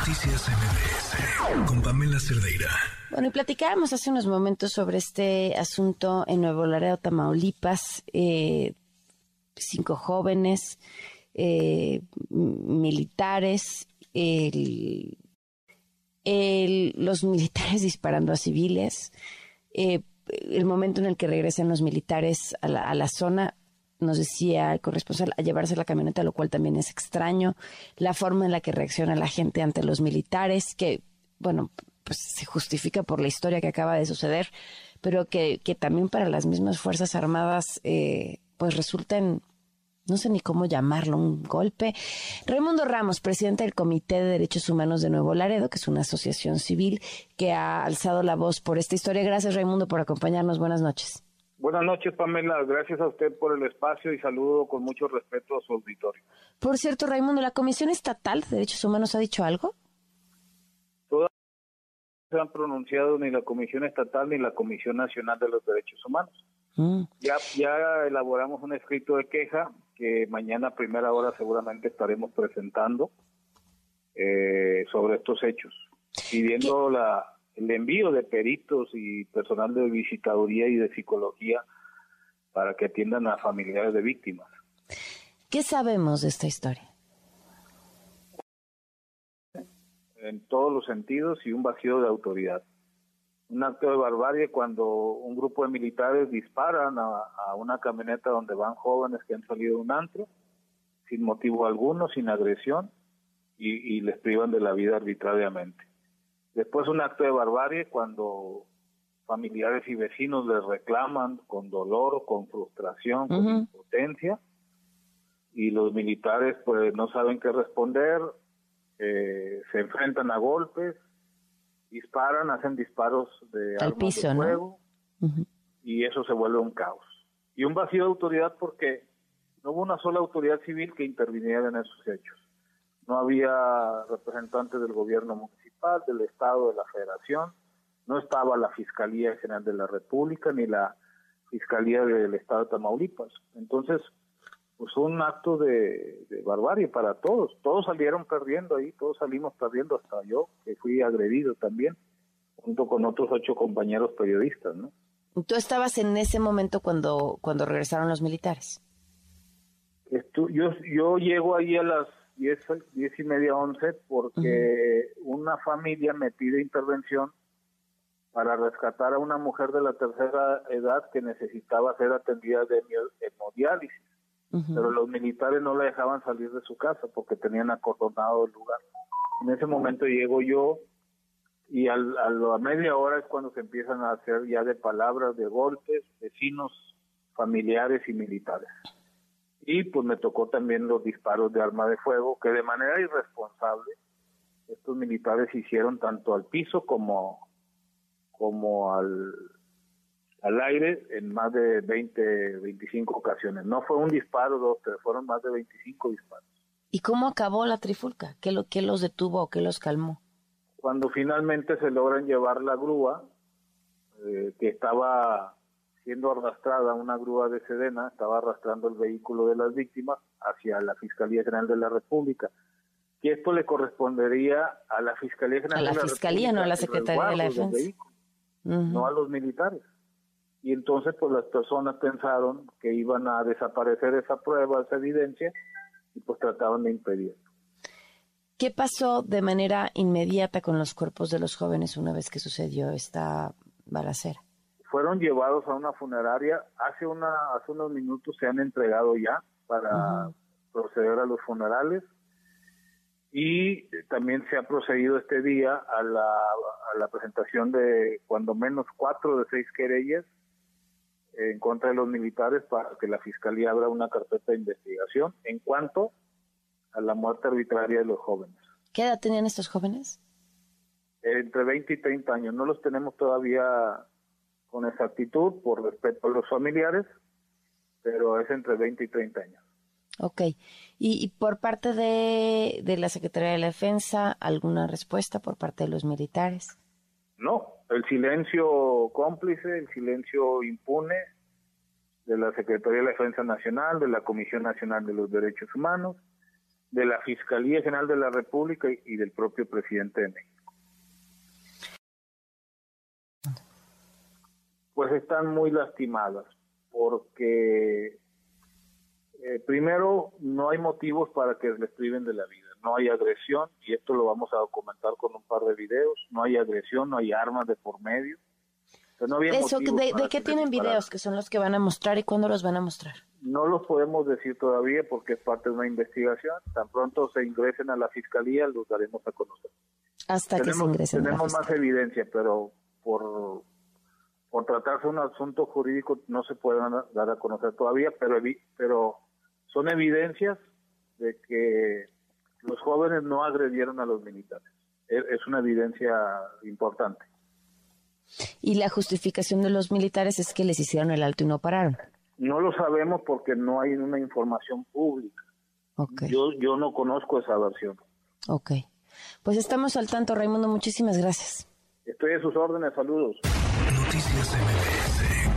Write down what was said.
Noticias MBS con Pamela Cerdeira. Bueno, y platicábamos hace unos momentos sobre este asunto en Nuevo Laredo, Tamaulipas. Eh, cinco jóvenes eh, militares, los militares disparando a civiles. Eh, el momento en el que regresan los militares a la, a la zona, nos decía el corresponsal, a llevarse la camioneta, lo cual también es extraño. La forma en la que reacciona la gente ante los militares, que, bueno, pues se justifica por la historia que acaba de suceder, pero que, que también para las mismas Fuerzas Armadas, eh, pues resultan no sé ni cómo llamarlo, un golpe. Raimundo Ramos, presidente del Comité de Derechos Humanos de Nuevo Laredo, que es una asociación civil que ha alzado la voz por esta historia. Gracias, Raimundo, por acompañarnos. Buenas noches. Buenas noches, Pamela. Gracias a usted por el espacio y saludo con mucho respeto a su auditorio. Por cierto, Raimundo, ¿la Comisión Estatal de Derechos Humanos ha dicho algo? Todavía no se han pronunciado ni la Comisión Estatal ni la Comisión Nacional de los Derechos Humanos. Mm. Ya, ya elaboramos un escrito de queja que mañana a primera hora seguramente estaremos presentando eh, sobre estos hechos, pidiendo la el envío de peritos y personal de visitaduría y de psicología para que atiendan a familiares de víctimas. ¿Qué sabemos de esta historia? En todos los sentidos y un vacío de autoridad. Un acto de barbarie cuando un grupo de militares disparan a, una camioneta donde van jóvenes que han salido de un antro, sin motivo alguno, sin agresión, y les privan de la vida arbitrariamente. Después un acto de barbarie cuando familiares y vecinos les reclaman con dolor, con frustración, con impotencia, y los militares pues no saben qué responder, eh, se enfrentan a golpes, disparan, hacen disparos de Al piso, de fuego, y eso se vuelve un caos. Y un vacío de autoridad porque no hubo una sola autoridad civil que interviniera en esos hechos. No había representantes del gobierno municipal del Estado, de la Federación, no estaba la Fiscalía General de la República ni la Fiscalía del Estado de Tamaulipas. Entonces, pues un acto de, barbarie para todos. Todos salieron perdiendo ahí, todos salimos perdiendo, hasta yo, que fui agredido también, junto con otros ocho compañeros periodistas, ¿no? ¿Tú estabas en ese momento cuando, cuando regresaron los militares? yo, yo llego ahí a las 10, diez y media, 11, porque una familia me pide intervención para rescatar a una mujer de la tercera edad que necesitaba ser atendida de hemodiálisis. Pero los militares no la dejaban salir de su casa porque tenían acordonado el lugar. En ese momento llego yo y al, a la media hora es cuando se empiezan a hacer ya de palabras, de golpes, vecinos, familiares y militares y pues me tocó también los disparos de arma de fuego que de manera irresponsable estos militares hicieron tanto al piso como como al al aire en más de 20, 25 ocasiones. No fue un disparo, dos, tres, fueron más de 25 disparos. ¿Y cómo acabó la trifulca? ¿Qué, lo, qué los detuvo o qué los calmó? Cuando finalmente se logran llevar la grúa, eh, que estaba siendo arrastrada una grúa de Sedena, estaba arrastrando el vehículo de las víctimas hacia la Fiscalía General de la República. Que esto le correspondería a la Fiscalía General a la, Fiscalía, no a la Secretaría de la Defensa. No a los militares. Y entonces, pues las personas pensaron que iban a desaparecer esa prueba, esa evidencia, y pues trataban de impedirlo. ¿Qué pasó de manera inmediata con los cuerpos de los jóvenes una vez que sucedió esta balacera? Fueron llevados a una funeraria. Hace, una, hace unos minutos se han entregado ya para proceder a los funerales y también se ha procedido este día a la, a la presentación de cuando menos cuatro de seis querellas en contra de los militares para que la Fiscalía abra una carpeta de investigación en cuanto a la muerte arbitraria de los jóvenes. ¿Qué edad tenían estos jóvenes? Entre 20 y 30 años. No los tenemos todavía con exactitud por respeto a los familiares, pero es entre 20 y 30 años. Ok. ¿Y, por parte de, de, la Secretaría de la Defensa, alguna respuesta por parte de los militares? No, el silencio cómplice, el silencio impune de la Secretaría de la Defensa Nacional, de la Comisión Nacional de los Derechos Humanos, de la Fiscalía General de la República y, del propio presidente de México. Pues están muy lastimadas porque eh, primero no hay motivos para que les priven de la vida, no hay agresión y esto lo vamos a documentar con un par de videos, no hay agresión, no hay armas de por medio. Eso, ¿De, de qué tienen videos que son los que van a mostrar y cuándo los van a mostrar? No los podemos decir todavía porque es parte de una investigación. Tan pronto se ingresen a la fiscalía, los daremos a conocer. Hasta que se ingresen. Tenemos más evidencia, pero por, por tratarse de un asunto jurídico no se pueden dar a conocer todavía, pero, pero son evidencias de que los jóvenes no agredieron a los militares. Es una evidencia importante. Y la justificación de los militares es que les hicieron el alto y no pararon. No lo sabemos porque no hay una información pública. Yo, yo no conozco esa versión. Ok. Pues estamos al tanto, Raimundo. Muchísimas gracias. Estoy a sus órdenes. Saludos. Noticias MBS